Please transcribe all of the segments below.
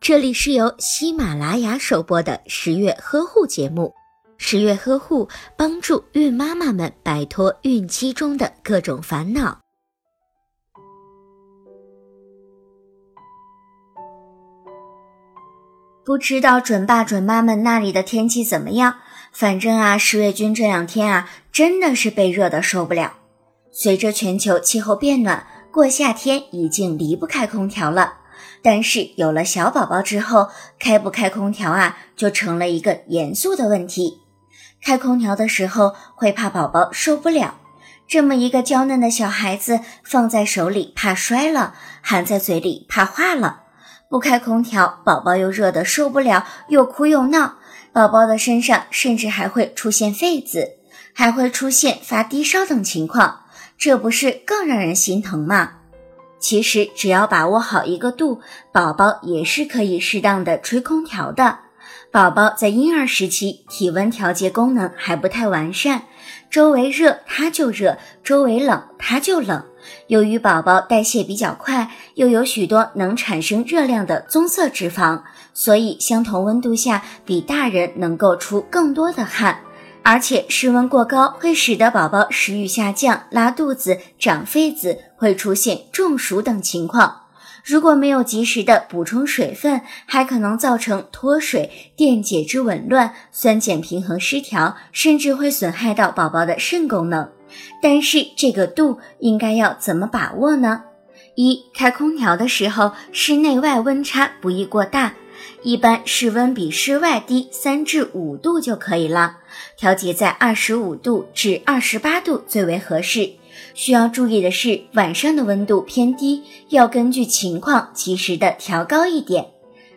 这里是由喜马拉雅首播的十月呵护节目。十月呵护帮助孕妈妈们摆脱孕期中的各种烦恼。不知道准爸准妈们那里的天气怎么样？反正啊，十月君这两天啊，真的是被热的受不了。随着全球气候变暖，过夏天已经离不开空调了。但是有了小宝宝之后，开不开空调啊，就成了一个严肃的问题。开空调的时候会怕宝宝受不了，这么一个娇嫩的小孩子放在手里怕摔了，含在嘴里怕化了。不开空调，宝宝又热得受不了，又哭又闹，宝宝的身上甚至还会出现痱子，还会出现发低烧等情况，这不是更让人心疼吗？其实只要把握好一个度，宝宝也是可以适当的吹空调的。宝宝在婴儿时期，体温调节功能还不太完善，周围热它就热，周围冷它就冷。由于宝宝代谢比较快，又有许多能产生热量的棕色脂肪，所以相同温度下，比大人能够出更多的汗。而且室温过高会使得宝宝食欲下降、拉肚子、长痱子，会出现中暑等情况。如果没有及时的补充水分，还可能造成脱水、电解质紊乱、酸碱平衡失调，甚至会损害到宝宝的肾功能。但是这个度应该要怎么把握呢？一开空调的时候，室内外温差不宜过大，一般室温比室外低三至五度就可以了，调节在二十五度至二十八度最为合适。需要注意的是，晚上的温度偏低，要根据情况及时的调高一点。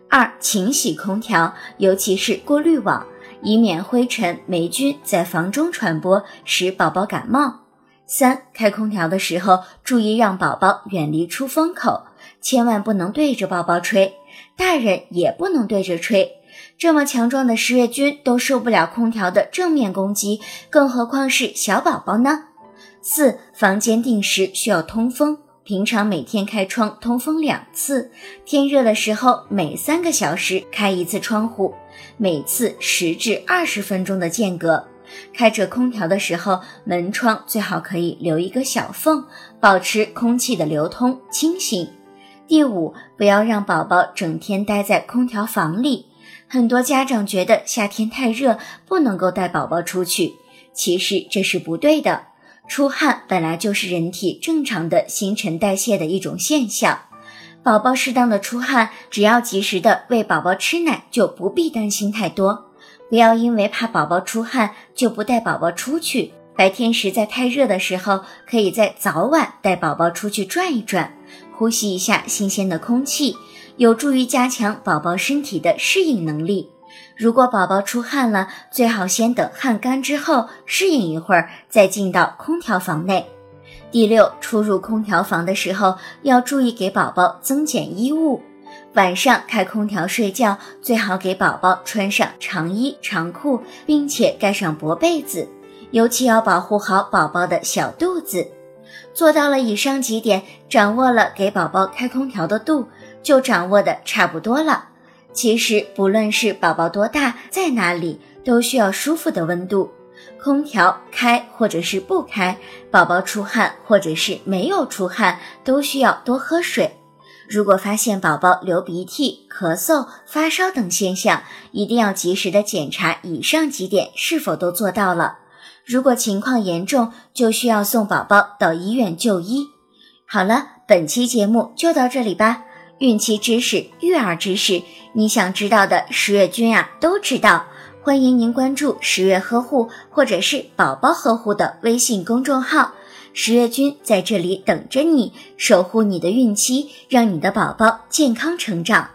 二、勤洗空调，尤其是过滤网，以免灰尘、霉菌在房中传播，使宝宝感冒。三、开空调的时候，注意让宝宝远离出风口，千万不能对着宝宝吹，大人也不能对着吹。这么强壮的十月君都受不了空调的正面攻击，更何况是小宝宝呢？四、房间定时需要通风，平常每天开窗通风两次，天热的时候每三个小时开一次窗户，每次十至二十分钟的间隔。开着空调的时候，门窗最好可以留一个小缝，保持空气的流通清新。第五，不要让宝宝整天待在空调房里。很多家长觉得夏天太热，不能够带宝宝出去，其实这是不对的。出汗本来就是人体正常的新陈代谢的一种现象，宝宝适当的出汗，只要及时的喂宝宝吃奶，就不必担心太多。不要因为怕宝宝出汗就不带宝宝出去。白天实在太热的时候，可以在早晚带宝宝出去转一转，呼吸一下新鲜的空气，有助于加强宝宝身体的适应能力。如果宝宝出汗了，最好先等汗干之后适应一会儿，再进到空调房内。第六，出入空调房的时候要注意给宝宝增减衣物。晚上开空调睡觉，最好给宝宝穿上长衣长裤，并且盖上薄被子，尤其要保护好宝宝的小肚子。做到了以上几点，掌握了给宝宝开空调的度，就掌握的差不多了。其实，不论是宝宝多大，在哪里，都需要舒服的温度。空调开或者是不开，宝宝出汗或者是没有出汗，都需要多喝水。如果发现宝宝流鼻涕、咳嗽、发烧等现象，一定要及时的检查以上几点是否都做到了。如果情况严重，就需要送宝宝到医院就医。好了，本期节目就到这里吧。孕期知识、育儿知识，你想知道的十月君啊都知道。欢迎您关注十月呵护或者是宝宝呵护的微信公众号，十月君在这里等着你，守护你的孕期，让你的宝宝健康成长。